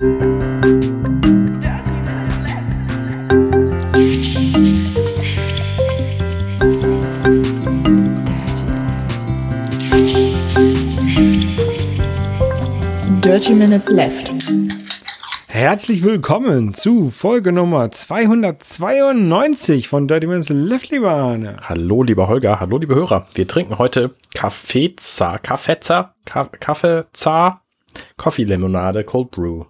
Dirty Minutes Left. Herzlich willkommen zu Folge Nummer 292 von Dirty Minutes Left, lieber Arne. Hallo, lieber Holger, hallo, liebe Hörer. Wir trinken heute Kaffeeza, Kaffeeza, Kaffeeza, Coffee Limonade Cold Brew.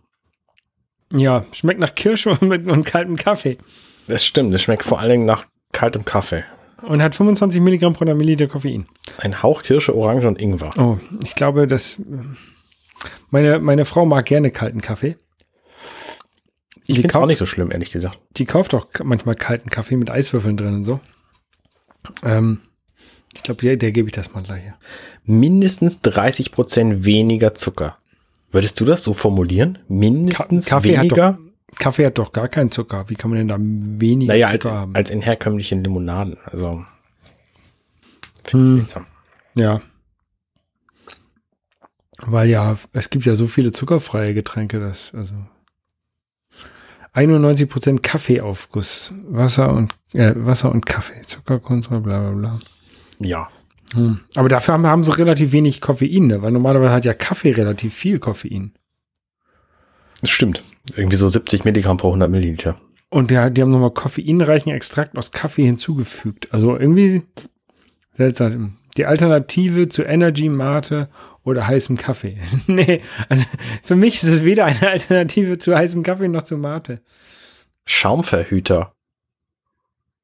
Ja, schmeckt nach Kirsche und, und kaltem Kaffee. Das stimmt, es schmeckt vor allen Dingen nach kaltem Kaffee. Und hat 25 Milligramm pro Milliliter Koffein. Ein Hauch Kirsche, Orange und Ingwer. Oh, ich glaube, dass meine, meine Frau mag gerne kalten Kaffee. Ich finde es auch nicht so schlimm, ehrlich gesagt. Die kauft auch manchmal kalten Kaffee mit Eiswürfeln drin und so. Ähm, ich glaube, der, der gebe ich das mal gleich. Hier. Mindestens 30 Prozent weniger Zucker. Würdest du das so formulieren? Mindestens Ka Kaffee weniger? Hat doch, Kaffee hat doch gar keinen Zucker. Wie kann man denn da weniger naja, Zucker als, haben? als in herkömmlichen Limonaden. Also, finde ich Hm. seltsam. Ja. Weil ja, es gibt ja so viele zuckerfreie Getränke, dass, also 91% Kaffeeaufguss, Wasser und, äh, Wasser und Kaffee, Zuckerkontrolle, bla, bla, bla. Ja. Hm. Aber dafür haben, haben sie relativ wenig Koffein, ne? weil normalerweise hat ja Kaffee relativ viel Koffein. Das stimmt. Irgendwie so 70 Milligramm pro 100 Milliliter. Und ja, die haben nochmal koffeinreichen Extrakt aus Kaffee hinzugefügt. Also irgendwie seltsam. Die Alternative zu Energy Mate oder heißem Kaffee. nee, also für mich ist es weder eine Alternative zu heißem Kaffee noch zu Mate. Schaumverhüter.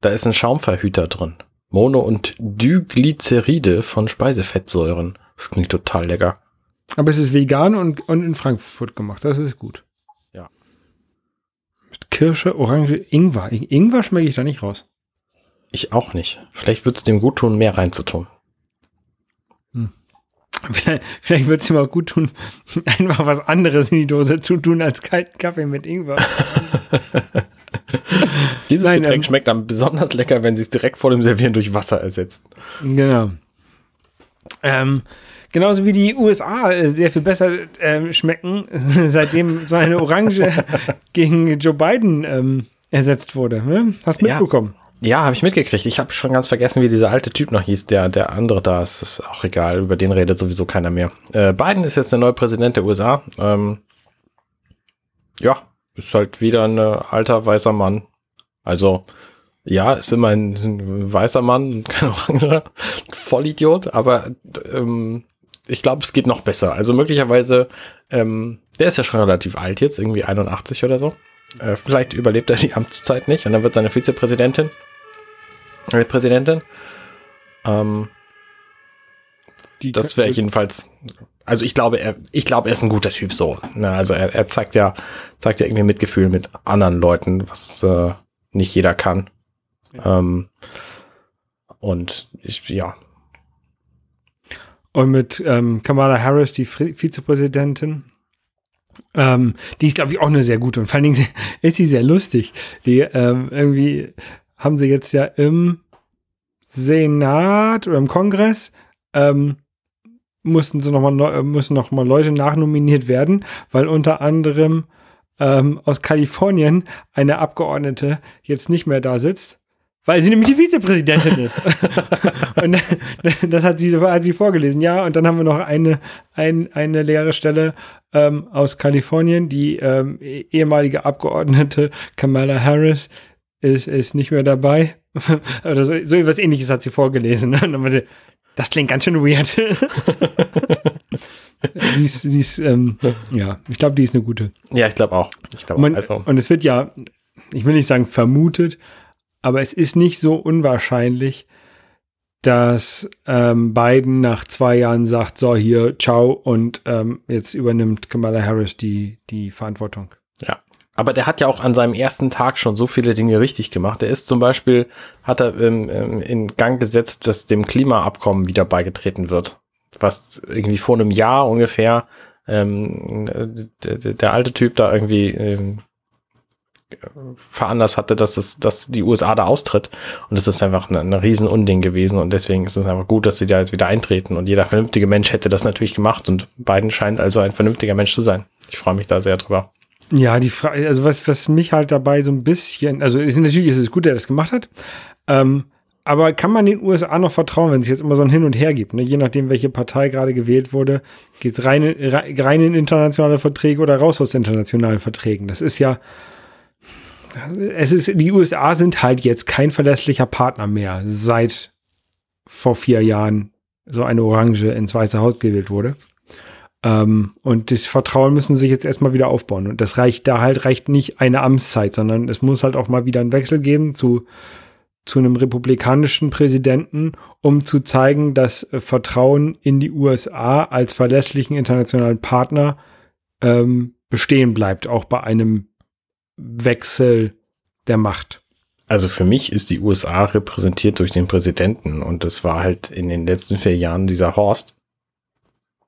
Da ist ein Schaumverhüter drin. Mono- und Diglyceride von Speisefettsäuren. Das klingt total lecker. Aber es ist vegan und, und in Frankfurt gemacht. Das ist gut. Ja. Mit Kirsche, Orange, Ingwer. I- Ingwer schmecke ich da nicht raus. Ich auch nicht. Vielleicht wird es dem gut tun, mehr reinzutun. Vielleicht, vielleicht wird es ihm auch gut tun, einfach was anderes in die Dose zu tun als kalten Kaffee mit Ingwer. Dieses Nein, Getränk ähm, schmeckt dann besonders lecker, wenn sie es direkt vor dem Servieren durch Wasser ersetzt. Genau. Ähm, genauso wie die USA äh, sehr viel besser ähm, schmecken, seitdem so eine Orange gegen Joe Biden ähm, ersetzt wurde. Ne? Hast Ja. mitbekommen? Ja, habe ich mitgekriegt. Ich habe schon ganz vergessen, wie dieser alte Typ noch hieß. Der, der andere da, ist, ist auch egal. Über den redet sowieso keiner mehr. Äh, Biden ist jetzt der neue Präsident der USA. Ähm, ja, ist halt wieder ein äh, alter weißer Mann. Also, ja, ist immer ein, ein weißer Mann, kein Orange, Vollidiot, aber ähm, ich glaube, es geht noch besser. Also möglicherweise, ähm, der ist ja schon relativ alt jetzt, irgendwie 81 oder so. Äh, vielleicht überlebt er die Amtszeit nicht und dann wird seine Vizepräsidentin, äh, Präsidentin. Ähm, Die das wäre jedenfalls, also ich glaube, er, ich glaube, er ist ein guter Typ so. Ne, also er, er zeigt ja, zeigt ja irgendwie Mitgefühl mit anderen Leuten, was äh, nicht jeder kann. Ähm, und ich, ja, Und mit ähm, Kamala Harris, die Vizepräsidentin. Ähm, die ist, glaube ich, auch eine sehr gute. Und vor allen Dingen ist sie sehr lustig. Die ähm, irgendwie haben sie jetzt ja im Senat oder im Kongress ähm, mussten so noch mal äh, müssen noch mal Leute nachnominiert werden, weil unter anderem ähm, aus Kalifornien eine Abgeordnete jetzt nicht mehr da sitzt, weil sie nämlich die Vizepräsidentin ist. und das hat sie, hat sie vorgelesen, ja. Und dann haben wir noch eine, ein, eine leere Stelle ähm, aus Kalifornien. Die ähm, eh- ehemalige Abgeordnete Kamala Harris ist, ist nicht mehr dabei. Oder so, so etwas ähnliches hat sie vorgelesen. Und dann war sie, das klingt ganz schön weird. die ist, die ist ähm, ja, ich glaube, die ist eine gute. ja, ich glaube auch. Ich glaube, Man, also, und es wird ja, ich will nicht sagen vermutet, aber es ist nicht so unwahrscheinlich, dass ähm, Biden nach zwei Jahren sagt, so hier, ciao, und ähm, jetzt übernimmt Kamala Harris die, die Verantwortung. Aber der hat ja auch an seinem ersten Tag schon so viele Dinge richtig gemacht. Er ist zum Beispiel, hat er ähm, ähm, in Gang gesetzt, dass dem Klimaabkommen wieder beigetreten wird. Was irgendwie vor einem Jahr ungefähr ähm, der, der alte Typ da irgendwie ähm, veranlasst hatte, dass, es, dass die USA da austritt. Und das ist einfach ein, ein riesen Unding gewesen. Und deswegen ist es einfach gut, dass sie da jetzt wieder eintreten. Und jeder vernünftige Mensch hätte das natürlich gemacht. Und Biden scheint also ein vernünftiger Mensch zu sein. Ich freue mich da sehr drüber. Ja, die Frage, also was, was mich halt dabei so ein bisschen, also ist, natürlich ist es gut, dass er das gemacht hat. Ähm, aber kann man den USA noch vertrauen, wenn es jetzt immer so ein Hin und Her gibt? Ne? Je nachdem, welche Partei gerade gewählt wurde, geht es rein, rein in internationale Verträge oder raus aus internationalen Verträgen. Das ist ja, es ist, die USA sind halt jetzt kein verlässlicher Partner mehr, seit vor vier Jahren so eine Orange ins Weiße Haus gewählt wurde. Ähm, und das Vertrauen müssen sich jetzt erstmal wieder aufbauen. Und das reicht da halt, reicht nicht eine Amtszeit, sondern es muss halt auch mal wieder einen Wechsel geben zu, zu einem republikanischen Präsidenten, um zu zeigen, dass äh, Vertrauen in die USA als verlässlichen internationalen Partner ähm, bestehen bleibt, auch bei einem Wechsel der Macht. Also für mich ist die USA repräsentiert durch den Präsidenten und das war halt in den letzten vier Jahren dieser Horst.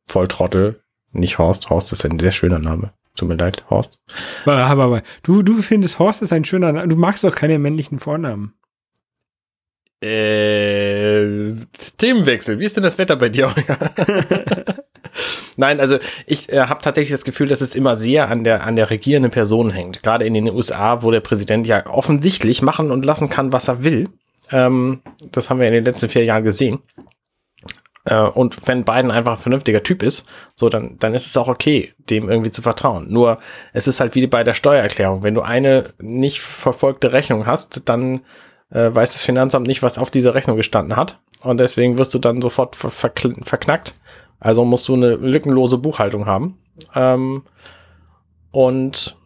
Volltrottel, nicht Horst. Horst ist ein sehr schöner Name. Tut mir leid, Horst. Aber, aber, aber du, du findest Horst ist ein schöner Name. Du magst doch keine männlichen Vornamen. Äh, Themenwechsel. Wie ist denn das Wetter bei dir? Nein, also ich äh, habe tatsächlich das Gefühl, dass es immer sehr an der an der regierenden Person hängt. Gerade in den USA, wo der Präsident ja offensichtlich machen und lassen kann, was er will. Ähm, das haben wir in den letzten vier Jahren gesehen. Äh, und wenn Biden einfach ein vernünftiger Typ ist, so dann dann ist es auch okay, dem irgendwie zu vertrauen. Nur es ist halt wie bei der Steuererklärung. Wenn du eine nicht verfolgte Rechnung hast, dann äh, weiß das Finanzamt nicht, was auf dieser Rechnung gestanden hat. Und deswegen wirst du dann sofort ver verknackt. Also musst du eine lückenlose Buchhaltung haben. Ähm, und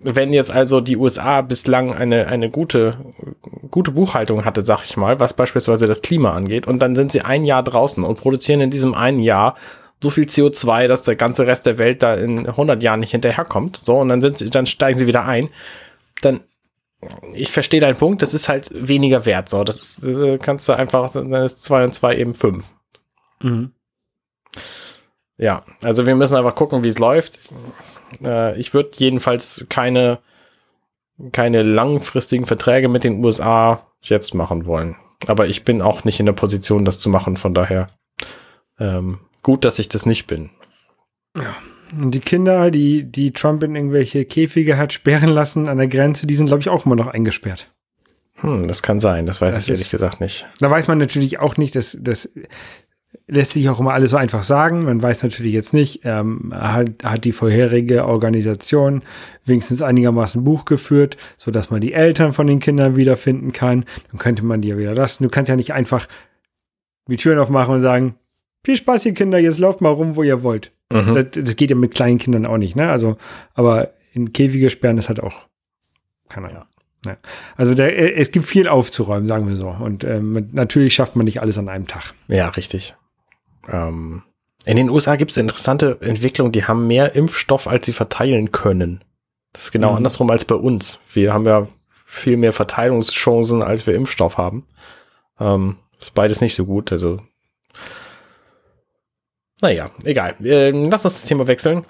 wenn jetzt also die USA bislang eine, eine gute, gute Buchhaltung hatte, sag ich mal, was beispielsweise das Klima angeht, und dann sind sie ein Jahr draußen und produzieren in diesem einen Jahr so viel CO2, dass der ganze Rest der Welt da in 100 Jahren nicht hinterherkommt, so, und dann sind sie, dann steigen sie wieder ein, dann ich verstehe deinen Punkt, das ist halt weniger wert. So, das ist, äh, kannst du einfach, dann ist zwei und zwei eben fünf. Mhm. Ja, also wir müssen einfach gucken, wie es läuft. Äh, ich würde jedenfalls keine, keine langfristigen Verträge mit den USA jetzt machen wollen. Aber ich bin auch nicht in der Position, das zu machen. Von daher ähm, gut, dass ich das nicht bin. Ja. Und die Kinder, die, die Trump in irgendwelche Käfige hat sperren lassen an der Grenze, die sind, glaube ich, auch immer noch eingesperrt. Hm, das kann sein, das weiß das ich ehrlich gesagt nicht. Da weiß man natürlich auch nicht, dass das lässt sich auch immer alles so einfach sagen. Man weiß natürlich jetzt nicht, ähm, hat, hat die vorherige Organisation wenigstens einigermaßen Buch geführt, so dass man die Eltern von den Kindern wiederfinden kann. Dann könnte man die ja wieder lassen. Du kannst ja nicht einfach die Türen aufmachen und sagen, viel Spaß, ihr Kinder, jetzt lauft mal rum, wo ihr wollt. Mhm. Das, das, geht ja mit kleinen Kindern auch nicht, ne? Also, aber in Käfige sperren ist halt auch, keine Ahnung. Ja. ja. Also der, äh, es gibt viel aufzuräumen, sagen wir so. Und ähm, natürlich schafft man nicht alles an einem Tag. Ja, richtig. Ähm, in den USA gibt es interessante Entwicklungen, die haben mehr Impfstoff, als sie verteilen können. Das ist genau mhm. andersrum als bei uns. Wir haben ja viel mehr Verteilungschancen, als wir Impfstoff haben. Ähm, ist beides nicht so gut. Also naja, egal. Ähm, lass uns das Thema wechseln.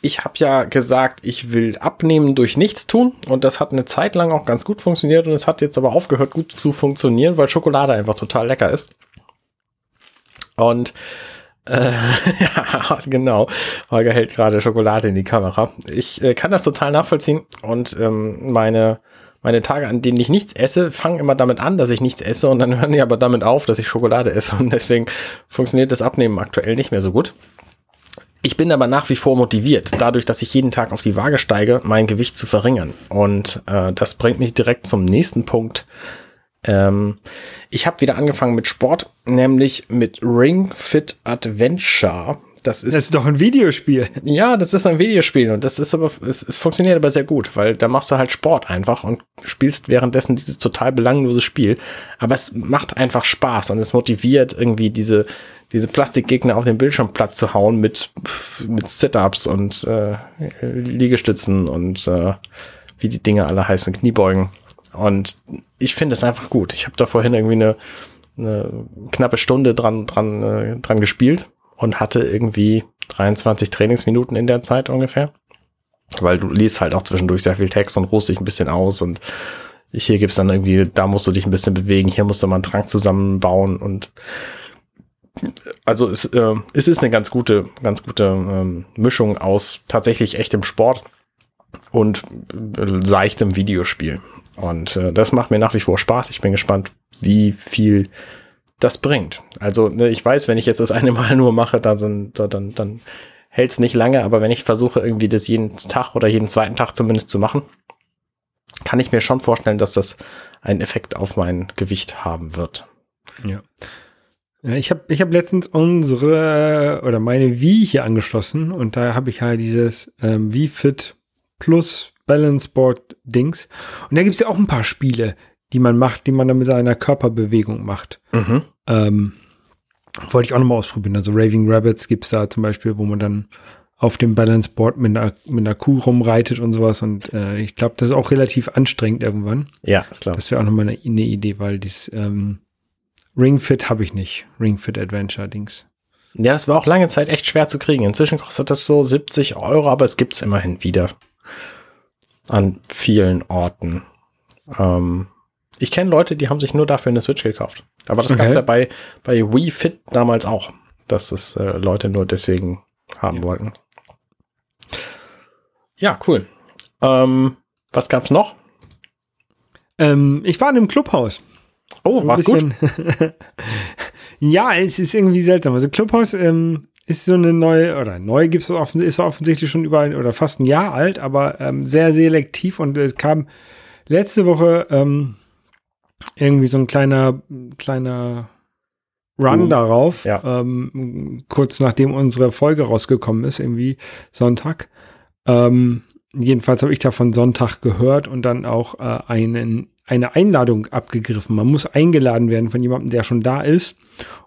Ich habe ja gesagt, ich will abnehmen durch nichts tun und das hat eine Zeit lang auch ganz gut funktioniert und es hat jetzt aber aufgehört gut zu funktionieren, weil Schokolade einfach total lecker ist. Und äh, ja, genau. Holger hält gerade Schokolade in die Kamera. Ich äh, kann das total nachvollziehen und ähm, meine meine Tage, an denen ich nichts esse, fangen immer damit an, dass ich nichts esse und dann hören die aber damit auf, dass ich Schokolade esse und deswegen funktioniert das Abnehmen aktuell nicht mehr so gut. Ich bin aber nach wie vor motiviert, dadurch, dass ich jeden Tag auf die Waage steige, mein Gewicht zu verringern. Und äh, das bringt mich direkt zum nächsten Punkt. Ähm, ich habe wieder angefangen mit Sport, nämlich mit Ring Fit Adventure. Das ist, das ist doch ein Videospiel. Ja, das ist ein Videospiel und das ist aber, es, es, funktioniert aber sehr gut, weil da machst du halt Sport einfach und spielst währenddessen dieses total belanglose Spiel. Aber es macht einfach Spaß und es motiviert irgendwie diese, diese Plastikgegner auf den Bildschirm platt zu hauen mit, mit Sit-Ups und äh, Liegestützen und äh, wie die Dinge alle heißen, Kniebeugen. Und ich finde es einfach gut. Ich habe da vorhin irgendwie eine, eine knappe Stunde dran, dran, äh, dran gespielt und hatte irgendwie 23 Trainingsminuten in der Zeit ungefähr. Weil du liest halt auch zwischendurch sehr viel Text und ruhst dich ein bisschen aus und hier gibt's dann irgendwie, da musst du dich ein bisschen bewegen, hier musst du mal einen Trank zusammenbauen und also es, äh, es ist eine ganz gute, ganz gute ähm, Mischung aus tatsächlich echtem Sport und äh, seichtem Videospiel. Und äh, das macht mir nach wie vor Spaß. Ich bin gespannt, wie viel das bringt. Also ne, ich weiß, wenn ich jetzt das eine Mal nur mache, dann, dann, dann, dann hält es nicht lange, aber wenn ich versuche, irgendwie das jeden Tag oder jeden zweiten Tag zumindest zu machen, kann ich mir schon vorstellen, dass das einen Effekt auf mein Gewicht haben wird. Ja. ich habe ich hab letztens unsere oder meine Wii hier angeschlossen und da habe ich halt dieses ähm, Wii Fit Plus Balance Board Dings. Und da gibt es ja auch ein paar Spiele, die man macht, die man dann mit seiner Körperbewegung macht. Mhm. Ähm, wollte ich auch nochmal ausprobieren. Also Raving Rabbits gibt es da zum Beispiel, wo man dann auf dem Balance Board mit einer, mit einer Kuh rumreitet und sowas. Und äh, ich glaube, das ist auch relativ anstrengend irgendwann. Ja, ist klar. Das wäre auch nochmal eine, eine Idee, weil dieses ähm, Ring Fit habe ich nicht. Ring Fit Adventure Dings. Ja, das war auch lange Zeit echt schwer zu kriegen. Inzwischen kostet das so 70 Euro, aber es gibt es immerhin wieder. An vielen Orten. Ähm, ich kenne Leute, die haben sich nur dafür eine Switch gekauft. Aber das okay. gab es ja bei, bei Wii Fit damals auch, dass es äh, Leute nur deswegen haben ja. wollten. Ja, cool. Ähm, was gab's noch? Ähm, ich war in einem Clubhaus. Oh, war's gut? ja, es ist irgendwie seltsam. Also Clubhaus ähm, ist so eine neue, oder neu gibt es ist offensichtlich schon überall oder fast ein Jahr alt, aber ähm, sehr selektiv und es kam letzte Woche ähm, irgendwie so ein kleiner, kleiner Run uh, darauf, ja. ähm, kurz nachdem unsere Folge rausgekommen ist, irgendwie Sonntag. Ähm, jedenfalls habe ich davon Sonntag gehört und dann auch äh, einen, eine Einladung abgegriffen. Man muss eingeladen werden von jemandem, der schon da ist,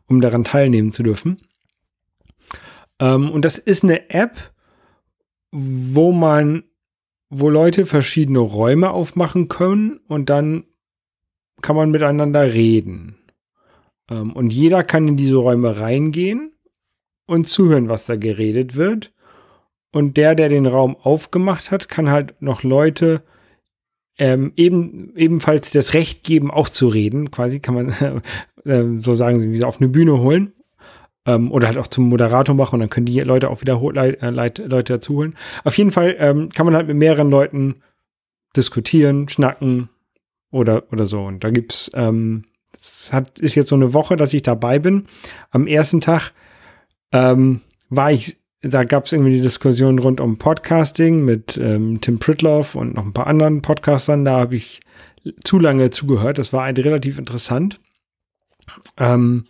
um daran teilnehmen zu dürfen. Ähm, und das ist eine App, wo man, wo Leute verschiedene Räume aufmachen können und dann kann man miteinander reden. Ähm, und jeder kann in diese Räume reingehen und zuhören, was da geredet wird. Und der, der den Raum aufgemacht hat, kann halt noch Leute ähm, eben, ebenfalls das Recht geben, auch zu reden. Quasi kann man äh, so sagen, wie sie auf eine Bühne holen. Ähm, oder halt auch zum Moderator machen und dann können die Leute auch wieder Leit äh, Leute dazuholen. Auf jeden Fall ähm, kann man halt mit mehreren Leuten diskutieren, schnacken oder, oder so. Und da gibt's ähm, es hat, ist jetzt so eine Woche, dass ich dabei bin. Am ersten Tag ähm, war ich, da gab es irgendwie die Diskussion rund um Podcasting mit ähm, Tim Pritloff und noch ein paar anderen Podcastern. Da habe ich zu lange zugehört. Das war ein, relativ interessant. Ähm,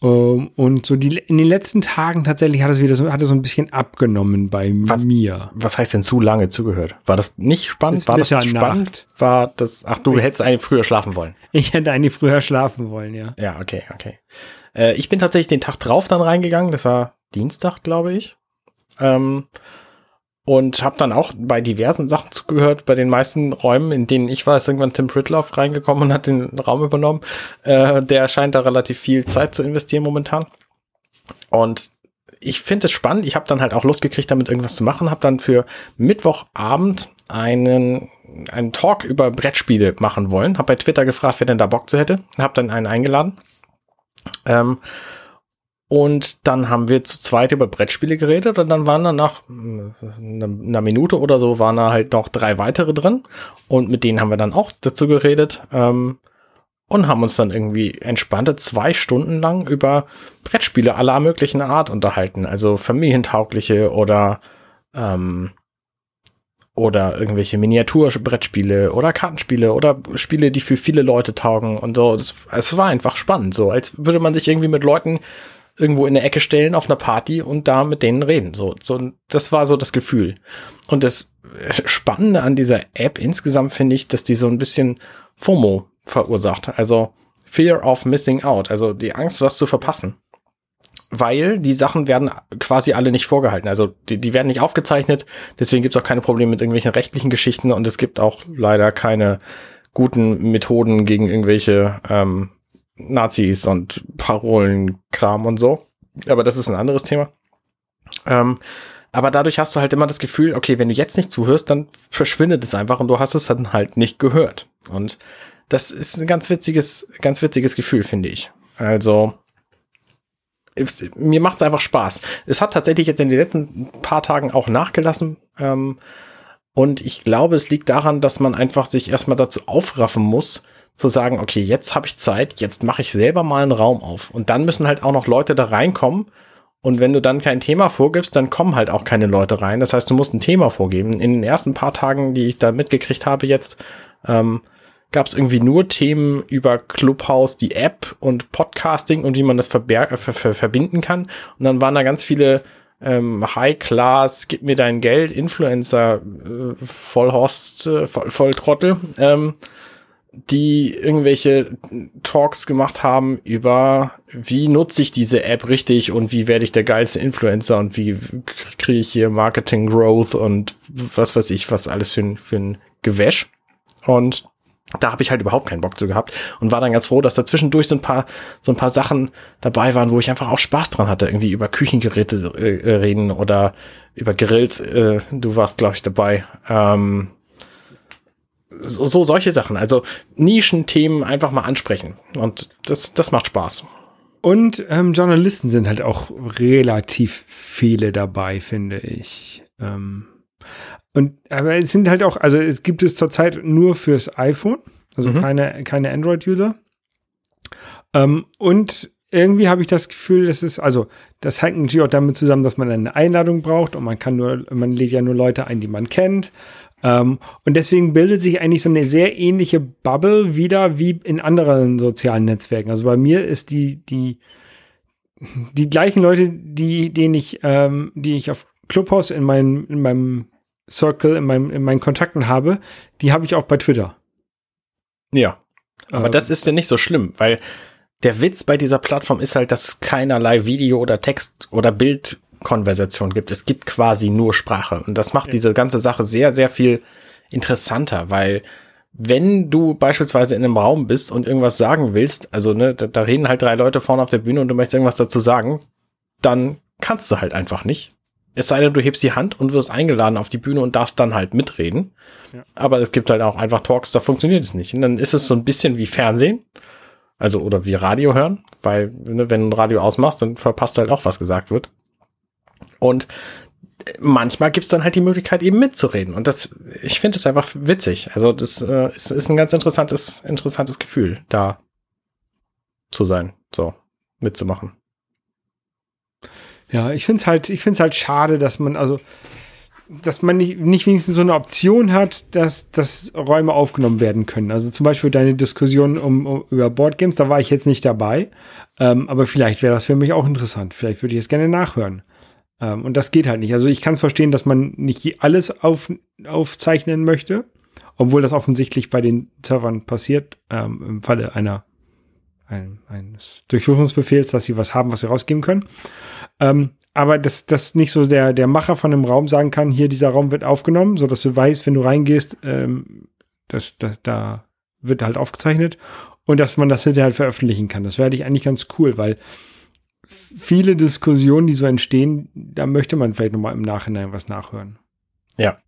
und so die, in den letzten Tagen tatsächlich hat es wieder so, hat es so ein bisschen abgenommen bei was, mir. Was heißt denn zu lange zugehört? War das nicht spannend? Das war das spannend? Nacht. War das, ach, du ich, hättest eigentlich früher schlafen wollen. Ich hätte eigentlich früher schlafen wollen, ja. Ja, okay, okay. Äh, ich bin tatsächlich den Tag drauf dann reingegangen. Das war Dienstag, glaube ich. Ähm, und habe dann auch bei diversen Sachen zugehört. Bei den meisten Räumen, in denen ich war, ist irgendwann Tim Pritloff reingekommen und hat den Raum übernommen. Äh, der scheint da relativ viel Zeit zu investieren momentan. Und ich finde es spannend. Ich habe dann halt auch Lust gekriegt, damit irgendwas zu machen. Habe dann für Mittwochabend einen einen Talk über Brettspiele machen wollen. Habe bei Twitter gefragt, wer denn da Bock zu hätte. Habe dann einen eingeladen. Ähm, und dann haben wir zu zweit über Brettspiele geredet und dann waren da nach einer Minute oder so waren da halt noch drei weitere drin. Und mit denen haben wir dann auch dazu geredet. Ähm, und haben uns dann irgendwie entspannte zwei Stunden lang über Brettspiele aller möglichen Art unterhalten. Also familientaugliche oder ähm, oder irgendwelche Miniaturbrettspiele oder Kartenspiele oder Spiele, die für viele Leute taugen und so. Es war einfach spannend, so als würde man sich irgendwie mit Leuten irgendwo in der Ecke stellen auf einer Party und da mit denen reden. So, so, das war so das Gefühl. Und das Spannende an dieser App insgesamt finde ich, dass die so ein bisschen FOMO verursacht. Also Fear of Missing Out, also die Angst, was zu verpassen. Weil die Sachen werden quasi alle nicht vorgehalten. Also die, die werden nicht aufgezeichnet, deswegen gibt es auch keine Probleme mit irgendwelchen rechtlichen Geschichten und es gibt auch leider keine guten Methoden gegen irgendwelche ähm, Nazis und Parolenkram und so. Aber das ist ein anderes Thema. Ähm, aber dadurch hast du halt immer das Gefühl, okay, wenn du jetzt nicht zuhörst, dann verschwindet es einfach und du hast es dann halt nicht gehört. Und das ist ein ganz witziges, ganz witziges Gefühl, finde ich. Also, mir macht es einfach Spaß. Es hat tatsächlich jetzt in den letzten paar Tagen auch nachgelassen. Ähm, und ich glaube, es liegt daran, dass man einfach sich erstmal dazu aufraffen muss, zu sagen, okay, jetzt habe ich Zeit, jetzt mache ich selber mal einen Raum auf. Und dann müssen halt auch noch Leute da reinkommen. Und wenn du dann kein Thema vorgibst, dann kommen halt auch keine Leute rein. Das heißt, du musst ein Thema vorgeben. In den ersten paar Tagen, die ich da mitgekriegt habe jetzt, ähm, gab es irgendwie nur Themen über Clubhouse, die App und Podcasting und wie man das ver ver verbinden kann. Und dann waren da ganz viele ähm, High Class, gib mir dein Geld, Influencer, äh, Vollhorst, äh, voll, Volltrottel, ähm, die irgendwelche Talks gemacht haben über, wie nutze ich diese App richtig und wie werde ich der geilste Influencer und wie kriege ich hier Marketing Growth und was weiß ich, was alles für für ein Gewäsch. Und da habe ich halt überhaupt keinen Bock zu gehabt und war dann ganz froh, dass da zwischendurch so ein paar so ein paar Sachen dabei waren, wo ich einfach auch Spaß dran hatte, irgendwie über Küchengeräte äh, reden oder über Grills. Äh, du warst, glaube ich, dabei. Ähm, so, so solche Sachen, also Nischenthemen einfach mal ansprechen und das das macht Spaß. Und ähm, Journalisten sind halt auch relativ viele dabei, finde ich. Ähm, und aber es sind halt auch, also es gibt es zurzeit nur fürs iPhone, also mhm. keine, keine Android-User. Ähm, und irgendwie habe ich das Gefühl, dass es, also das hängt natürlich auch damit zusammen, dass man eine Einladung braucht und man kann nur, man lädt ja nur Leute ein, die man kennt. Ähm, und deswegen bildet sich eigentlich so eine sehr ähnliche Bubble wieder wie in anderen sozialen Netzwerken. Also bei mir ist die, die, die gleichen Leute, die, denen ich, ähm, die ich auf Clubhouse in meinem, in meinem Circle in, meinem, in meinen Kontakten habe, die habe ich auch bei Twitter. Ja. Aber ähm, das ist ja nicht so schlimm, weil der Witz bei dieser Plattform ist halt, dass keinerlei Video oder Text oder Bildkonversation gibt. Es gibt quasi nur Sprache. Und das macht ja. diese ganze Sache sehr, sehr viel interessanter, weil wenn du beispielsweise in einem Raum bist und irgendwas sagen willst, also ne, da, da reden halt drei Leute vorne auf der Bühne und du möchtest irgendwas dazu sagen, dann kannst du halt einfach nicht. Es sei denn, du hebst die Hand und wirst eingeladen auf die Bühne und darfst dann halt mitreden. Ja. Aber es gibt halt auch einfach Talks, da funktioniert es nicht. Und dann ist es so ein bisschen wie Fernsehen. Also, oder wie Radio hören, weil, ne, wenn du ein Radio ausmachst, dann verpasst du halt auch, was gesagt wird. Und manchmal gibt es dann halt die Möglichkeit, eben mitzureden. Und das, ich finde es einfach witzig. Also, das äh, ist, ist ein ganz interessantes, interessantes Gefühl, da zu sein, so, mitzumachen. Ja, ich finde es halt, ich finde es halt schade, dass man, also, dass man nicht, nicht wenigstens so eine Option hat, dass, dass Räume aufgenommen werden können. Also zum Beispiel deine Diskussion um, um über Boardgames, da war ich jetzt nicht dabei. Ähm, aber vielleicht wäre das für mich auch interessant. Vielleicht würde ich es gerne nachhören. Ähm, und das geht halt nicht. Also ich kann es verstehen, dass man nicht alles auf, aufzeichnen möchte, obwohl das offensichtlich bei den Servern passiert, ähm, im Falle einer ein, eines Durchsuchungsbefehls, dass sie was haben, was sie rausgeben können. Ähm, aber dass das nicht so der, der Macher von einem Raum sagen kann, hier, dieser Raum wird aufgenommen, so dass du weißt, wenn du reingehst, ähm, das, das, da wird halt aufgezeichnet und dass man das hinterher halt veröffentlichen kann. Das wäre ich eigentlich ganz cool, weil viele Diskussionen, die so entstehen, da möchte man vielleicht nochmal im Nachhinein was nachhören. Ja.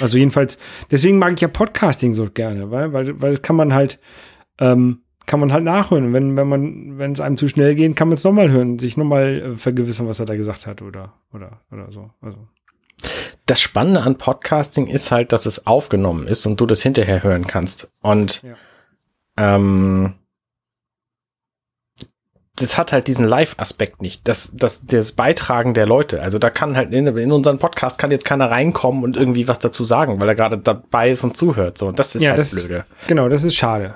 Also jedenfalls, deswegen mag ich ja Podcasting so gerne, weil, weil, weil das kann man halt, ähm, kann man halt nachhören. Wenn, wenn man, wenn es einem zu schnell geht, kann man es nochmal hören, sich nochmal äh, vergewissern, was er da gesagt hat oder, oder, oder so. Also. Das Spannende an Podcasting ist halt, dass es aufgenommen ist und du das hinterher hören kannst. Und ja. ähm, das hat halt diesen Live-Aspekt nicht. Das, das, das Beitragen der Leute. Also da kann halt in, in unseren Podcast kann jetzt keiner reinkommen und irgendwie was dazu sagen, weil er gerade dabei ist und zuhört. So, und das ist ja, halt das blöde. Ist, genau, das ist schade.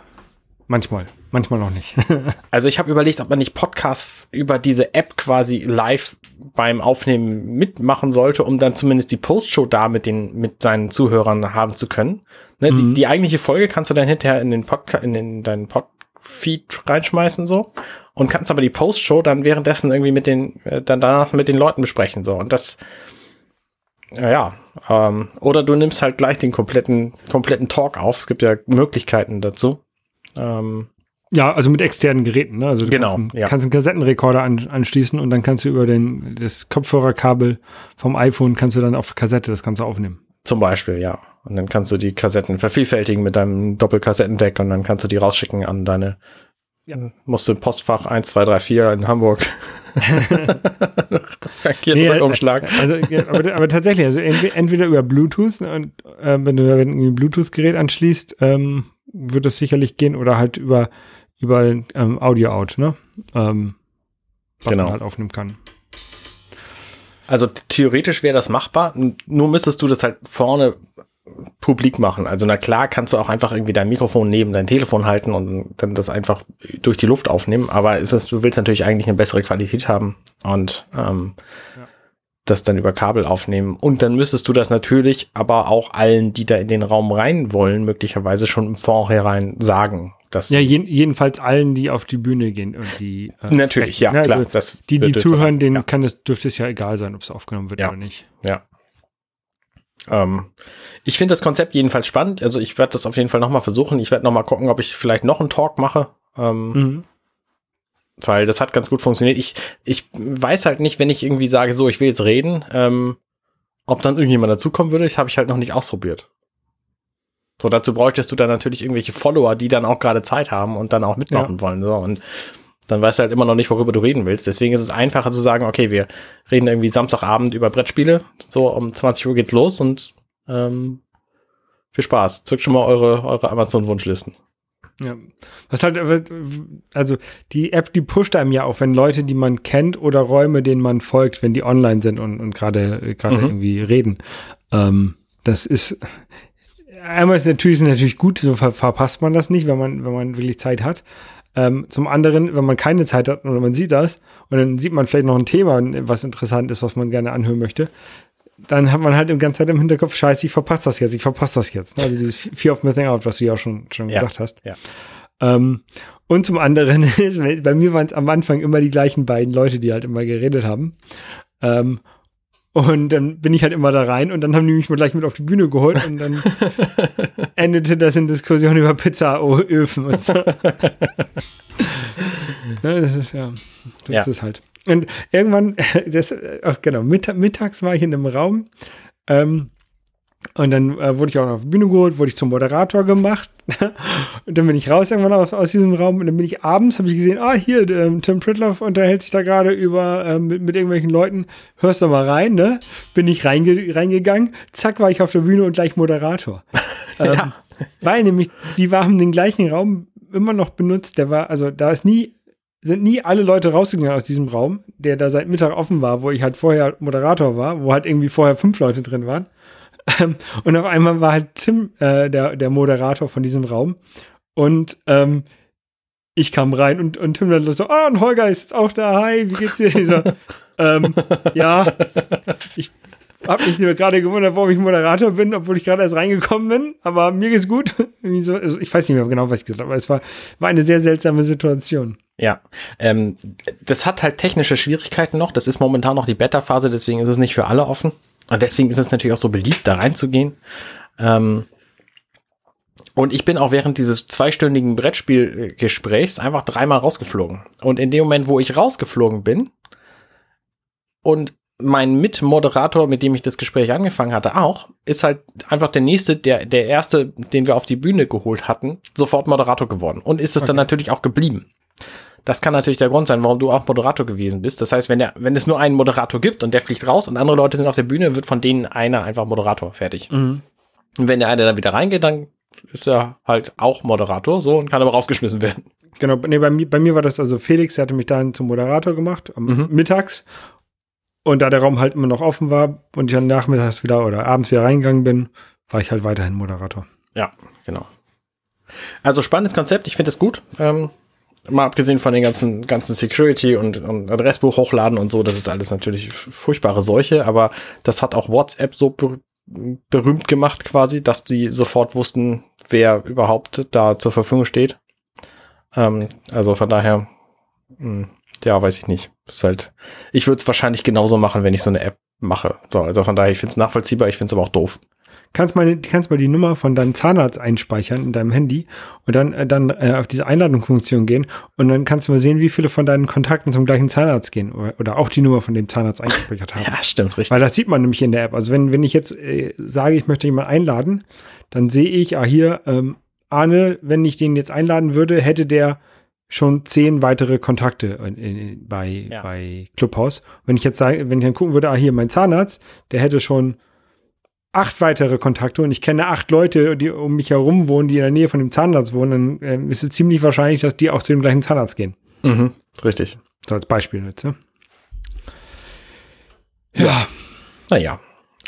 Manchmal, manchmal noch nicht. also ich habe überlegt, ob man nicht Podcasts über diese App quasi live beim Aufnehmen mitmachen sollte, um dann zumindest die Postshow da mit den mit seinen Zuhörern haben zu können. Ne, mhm. die, die eigentliche Folge kannst du dann hinterher in den Podcast in den, deinen Podfeed reinschmeißen so und kannst aber die Postshow dann währenddessen irgendwie mit den äh, dann danach mit den Leuten besprechen so und das ja, ähm, oder du nimmst halt gleich den kompletten kompletten Talk auf. Es gibt ja Möglichkeiten dazu. Ähm, ja, also mit externen Geräten. Ne? Also du genau, kannst, ja. kannst einen Kassettenrekorder an, anschließen und dann kannst du über den, das Kopfhörerkabel vom iPhone kannst du dann auf Kassette das Ganze aufnehmen. Zum Beispiel, ja. Und dann kannst du die Kassetten vervielfältigen mit deinem Doppelkassettendeck und dann kannst du die rausschicken an deine, ja. musst du Postfach 1, 2, 3, 4 in Hamburg. nee, Umschlag. Also, aber, aber, tatsächlich, also entweder über Bluetooth und äh, wenn du ein Bluetooth-Gerät anschließt, ähm, wird das sicherlich gehen oder halt über über ähm, Audio-Out, ne? Ähm, was genau. man halt aufnehmen kann. Also theoretisch wäre das machbar, nur müsstest du das halt vorne publik machen. Also na klar kannst du auch einfach irgendwie dein Mikrofon neben dein Telefon halten und dann das einfach durch die Luft aufnehmen, aber ist es, du willst natürlich eigentlich eine bessere Qualität haben und ähm, ja. das dann über Kabel aufnehmen. Und dann müsstest du das natürlich aber auch allen, die da in den Raum rein wollen, möglicherweise schon im Vorhinein sagen. Dass ja, jeden, jedenfalls allen, die auf die Bühne gehen und die äh, natürlich, sprechen. ja, klar. Also das die, die zuhören, denen ja. kann es, dürfte es ja egal sein, ob es aufgenommen wird ja. oder nicht. Ja. Ähm, ich finde das Konzept jedenfalls spannend. Also ich werde das auf jeden Fall nochmal versuchen. Ich werde nochmal gucken, ob ich vielleicht noch einen Talk mache. Ähm, mhm. Weil das hat ganz gut funktioniert. Ich, ich weiß halt nicht, wenn ich irgendwie sage, so, ich will jetzt reden, ähm, ob dann irgendjemand dazukommen würde. Das habe ich halt noch nicht ausprobiert. So, dazu bräuchtest du dann natürlich irgendwelche Follower, die dann auch gerade Zeit haben und dann auch mitmachen ja. wollen. So, und dann weißt du halt immer noch nicht, worüber du reden willst. Deswegen ist es einfacher zu sagen, okay, wir reden irgendwie Samstagabend über Brettspiele. So, um 20 Uhr geht's los und ähm, viel Spaß. Zückt schon mal eure, eure Amazon-Wunschlisten. Ja. Was halt, also die App, die pusht einem ja auch, wenn Leute, die man kennt oder Räume, denen man folgt, wenn die online sind und, und gerade gerade mhm. irgendwie reden. Ähm, das ist, einmal ist natürlich, ist natürlich gut, so ver verpasst man das nicht, wenn man, wenn man wirklich Zeit hat. Ähm, zum anderen, wenn man keine Zeit hat oder man sieht das und dann sieht man vielleicht noch ein Thema, was interessant ist, was man gerne anhören möchte, dann hat man halt die ganze Zeit im Hinterkopf, scheiße, ich verpasse das jetzt, ich verpasse das jetzt. Also dieses Fear of Missing Out, was du ja auch schon, schon ja, gesagt hast. Ja. Ähm, und zum anderen ist, bei mir waren es am Anfang immer die gleichen beiden Leute, die halt immer geredet haben. Ähm, und dann bin ich halt immer da rein und dann haben die mich mal gleich mit auf die Bühne geholt und dann endete das in Diskussionen über Pizzaöfen und so. ja, das ist ja, das ja. ist halt. Und irgendwann, das, ach, genau, mittags war ich in einem Raum, ähm, und dann äh, wurde ich auch noch auf die Bühne geholt, wurde ich zum Moderator gemacht. und dann bin ich raus irgendwann aus, aus diesem Raum. Und dann bin ich abends, habe ich gesehen, ah, hier, ähm, Tim Pritloff unterhält sich da gerade über ähm, mit, mit irgendwelchen Leuten. Hörst du mal rein, ne? Bin ich reinge reingegangen. Zack, war ich auf der Bühne und gleich Moderator. ähm, ja. Weil nämlich, die haben den gleichen Raum immer noch benutzt. Der war, also da ist nie sind nie alle Leute rausgegangen aus diesem Raum, der da seit Mittag offen war, wo ich halt vorher Moderator war, wo halt irgendwie vorher fünf Leute drin waren. Ähm, und auf einmal war halt Tim äh, der, der Moderator von diesem Raum. Und ähm, ich kam rein und, und Tim dann so, ah, und Holger ist auch da, hi, wie geht's dir? Ich so, ähm, ja, ich hab mich nur gerade gewundert, warum ich Moderator bin, obwohl ich gerade erst reingekommen bin, aber mir geht's gut. so, also ich weiß nicht mehr genau, was ich gesagt habe, aber es war, war eine sehr seltsame Situation. Ja, ähm, das hat halt technische Schwierigkeiten noch. Das ist momentan noch die Beta-Phase, deswegen ist es nicht für alle offen. Und deswegen ist es natürlich auch so beliebt, da reinzugehen. Ähm, und ich bin auch während dieses zweistündigen Brettspielgesprächs einfach dreimal rausgeflogen. Und in dem Moment, wo ich rausgeflogen bin und mein Mitmoderator, mit dem ich das Gespräch angefangen hatte, auch, ist halt einfach der nächste, der, der erste, den wir auf die Bühne geholt hatten, sofort Moderator geworden. Und ist es okay. dann natürlich auch geblieben. Das kann natürlich der Grund sein, warum du auch Moderator gewesen bist. Das heißt, wenn, der, wenn es nur einen Moderator gibt und der fliegt raus und andere Leute sind auf der Bühne, wird von denen einer einfach Moderator fertig. Mhm. Und wenn der eine dann wieder reingeht, dann ist er halt auch Moderator, so und kann aber rausgeschmissen werden. Genau, nee, bei, mir, bei mir war das also Felix, der hatte mich dann zum Moderator gemacht, am mhm. mittags. Und da der Raum halt immer noch offen war und ich dann nachmittags wieder oder abends wieder reingegangen bin, war ich halt weiterhin Moderator. Ja, genau. Also spannendes Konzept, ich finde es gut. Ähm, mal abgesehen von den ganzen, ganzen Security und, und Adressbuch hochladen und so, das ist alles natürlich furchtbare Seuche, aber das hat auch WhatsApp so ber berühmt gemacht quasi, dass die sofort wussten, wer überhaupt da zur Verfügung steht. Ähm, also von daher, mh, hm, ja, weiß ich nicht. Ist halt, ich würde es wahrscheinlich genauso machen, wenn ich so eine App mache. So, also von daher, ich finde es nachvollziehbar, ich finde es aber auch doof kannst mal, kannst mal die Nummer von deinem Zahnarzt einspeichern in deinem Handy und dann, äh, dann äh, auf diese Einladungsfunktion gehen und dann kannst du mal sehen, wie viele von deinen Kontakten zum gleichen Zahnarzt gehen oder, oder auch die Nummer von dem Zahnarzt eingespeichert haben. Ja, stimmt, richtig. Weil das sieht man nämlich in der App. Also wenn, wenn ich jetzt äh, sage, ich möchte jemanden einladen, dann sehe ich, ah hier, ähm, Arne, wenn ich den jetzt einladen würde, hätte der schon zehn weitere Kontakte in, in, bei, ja. bei Clubhouse. Wenn ich jetzt sage, wenn ich dann gucken würde, ah, hier mein Zahnarzt, der hätte schon acht weitere Kontakte und ich kenne acht Leute, die um mich herum wohnen, die in der Nähe von dem Zahnarzt wohnen, dann äh, ist es ziemlich wahrscheinlich, dass die auch zu dem gleichen Zahnarzt gehen. Mhm, richtig. So als Beispiel jetzt, ne? Ja. Naja.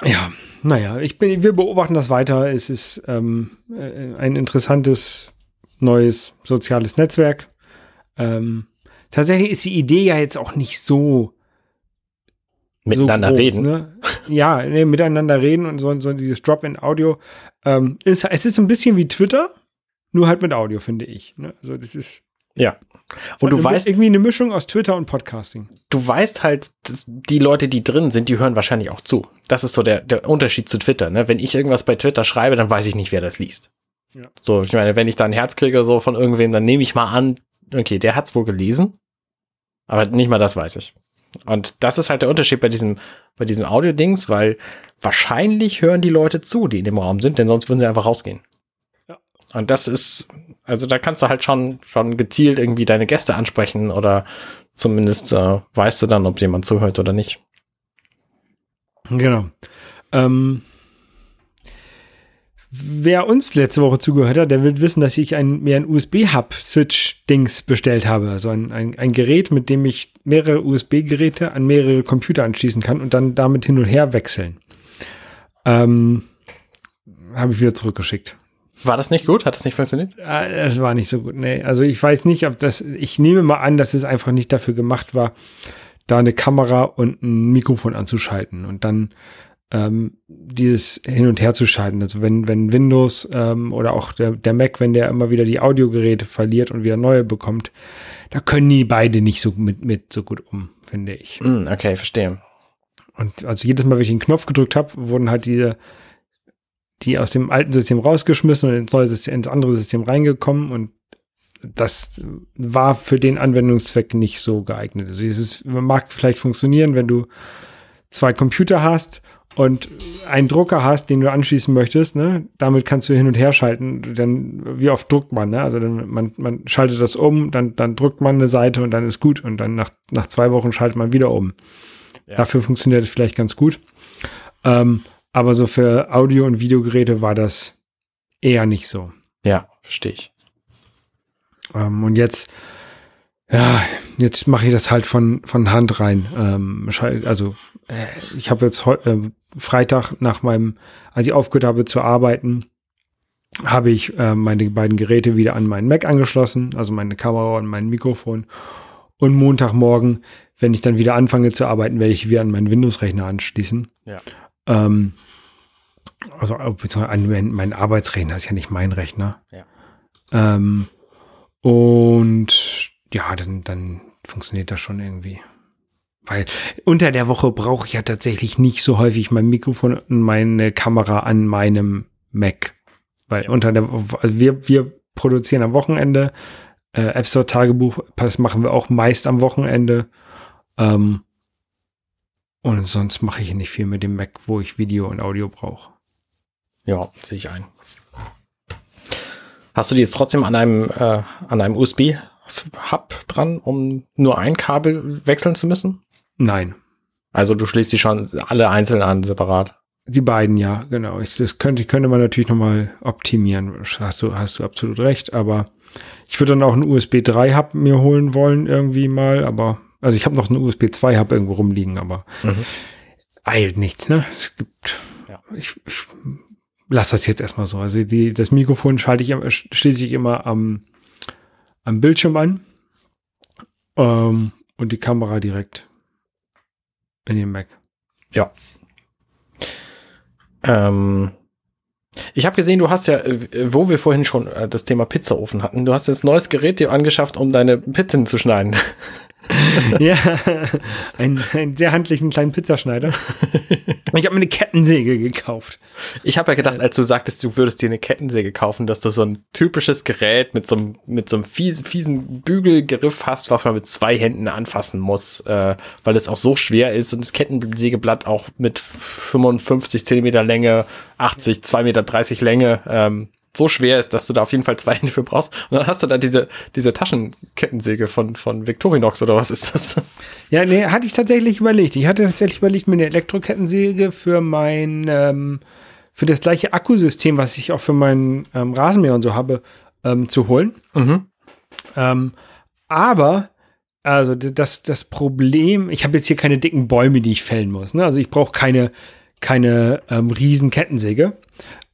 Ja, naja, ich bin, wir beobachten das weiter. Es ist ähm, äh, ein interessantes neues soziales Netzwerk. Ähm, tatsächlich ist die Idee ja jetzt auch nicht so miteinander so groß, reden. Ne? Ja, nee, miteinander reden und so, so dieses Drop-in-Audio. Ähm, ist, es ist ein bisschen wie Twitter, nur halt mit Audio, finde ich. Ne? Also das ist ja. Und du weißt irgendwie eine Mischung aus Twitter und Podcasting. Du weißt halt, die Leute, die drin sind, die hören wahrscheinlich auch zu. Das ist so der, der Unterschied zu Twitter. Ne? Wenn ich irgendwas bei Twitter schreibe, dann weiß ich nicht, wer das liest. Ja. So, ich meine, wenn ich da ein Herz kriege so von irgendwem, dann nehme ich mal an, okay, der hat's wohl gelesen, aber nicht mal das weiß ich. Und das ist halt der Unterschied bei diesem, bei diesem Audio-Dings, weil wahrscheinlich hören die Leute zu, die in dem Raum sind, denn sonst würden sie einfach rausgehen. Ja. Und das ist, also da kannst du halt schon, schon gezielt irgendwie deine Gäste ansprechen oder zumindest äh, weißt du dann, ob jemand zuhört oder nicht. Genau. Ähm, Wer uns letzte Woche zugehört hat, der wird wissen, dass ich ein, mir ein USB-Hub-Switch-Dings bestellt habe. Also ein, ein, ein Gerät, mit dem ich mehrere USB-Geräte an mehrere Computer anschließen kann und dann damit hin und her wechseln. Ähm, habe ich wieder zurückgeschickt. War das nicht gut? Hat das nicht funktioniert? Das war nicht so gut. Nee, also ich weiß nicht, ob das, ich nehme mal an, dass es einfach nicht dafür gemacht war, da eine Kamera und ein Mikrofon anzuschalten und dann ähm, dieses hin und her zu schalten. Also wenn, wenn Windows ähm, oder auch der, der Mac, wenn der immer wieder die Audiogeräte verliert und wieder neue bekommt, da können die beide nicht so mit, mit so gut um, finde ich. Mm, okay, verstehe. Und also jedes Mal, wenn ich den Knopf gedrückt habe, wurden halt diese, die aus dem alten System rausgeschmissen und ins neue System, ins andere System reingekommen und das war für den Anwendungszweck nicht so geeignet. Also es ist, mag vielleicht funktionieren, wenn du zwei Computer hast und einen Drucker hast, den du anschließen möchtest, ne, damit kannst du hin und her schalten. Dann, wie oft druckt man, ne? Also dann, man, man schaltet das um, dann, dann drückt man eine Seite und dann ist gut. Und dann nach, nach zwei Wochen schaltet man wieder um. Ja. Dafür funktioniert es vielleicht ganz gut. Ähm, aber so für Audio- und Videogeräte war das eher nicht so. Ja, verstehe ich. Ähm, und jetzt, ja, jetzt mache ich das halt von, von Hand rein. Ähm, also äh, ich habe jetzt äh, Freitag nach meinem, als ich aufgehört habe zu arbeiten, habe ich äh, meine beiden Geräte wieder an meinen Mac angeschlossen, also meine Kamera und mein Mikrofon. Und Montagmorgen, wenn ich dann wieder anfange zu arbeiten, werde ich wieder an meinen Windows-Rechner anschließen. Ja. Ähm, also beziehungsweise an mein Arbeitsrechner ist ja nicht mein Rechner. Ja. Ähm, und ja, dann, dann funktioniert das schon irgendwie. Weil unter der Woche brauche ich ja tatsächlich nicht so häufig mein Mikrofon und meine Kamera an meinem Mac. Weil unter der also wir, wir produzieren am Wochenende. Äh, App Store Tagebuch, das machen wir auch meist am Wochenende. Ähm, und sonst mache ich nicht viel mit dem Mac, wo ich Video und Audio brauche. Ja, sehe ich ein. Hast du die jetzt trotzdem an einem, äh, an einem USB-Hub dran, um nur ein Kabel wechseln zu müssen? Nein. Also du schließt die schon alle einzeln an, separat. Die beiden, ja, genau. Ich, das könnte, könnte man natürlich nochmal optimieren. Hast du, hast du absolut recht, aber ich würde dann auch einen USB 3 Hub mir holen wollen, irgendwie mal, aber, also ich habe noch einen USB 2 Hub irgendwo rumliegen, aber mhm. eilt nichts, ne? Es gibt, ja. ich, ich lasse das jetzt erstmal so. Also die, das Mikrofon schalte ich, schließe ich immer am, am Bildschirm an, ähm, und die Kamera direkt in dem Mac. Ja. Ähm, ich habe gesehen, du hast ja, äh, wo wir vorhin schon äh, das Thema Pizzaofen hatten, du hast jetzt neues Gerät dir angeschafft, um deine Pizzen zu schneiden. ja, einen, einen sehr handlichen kleinen Pizzaschneider. Ich habe mir eine Kettensäge gekauft. Ich habe ja gedacht, als du sagtest, du würdest dir eine Kettensäge kaufen, dass du so ein typisches Gerät mit so einem, mit so einem fies, fiesen Bügelgriff hast, was man mit zwei Händen anfassen muss, äh, weil es auch so schwer ist und das Kettensägeblatt auch mit 55 Zentimeter Länge, 80, 2,30 Meter Länge, ähm, so schwer ist, dass du da auf jeden Fall zwei Hände für brauchst. Und dann hast du da diese, diese Taschenkettensäge von, von Victorinox oder was ist das? Ja, nee, hatte ich tatsächlich überlegt. Ich hatte tatsächlich überlegt, mir eine Elektrokettensäge für mein, ähm, für das gleiche Akkusystem, was ich auch für meinen ähm, Rasenmäher und so habe, ähm, zu holen. Mhm. Ähm, aber, also das, das Problem, ich habe jetzt hier keine dicken Bäume, die ich fällen muss. Ne? Also ich brauche keine, keine ähm, riesen Kettensäge.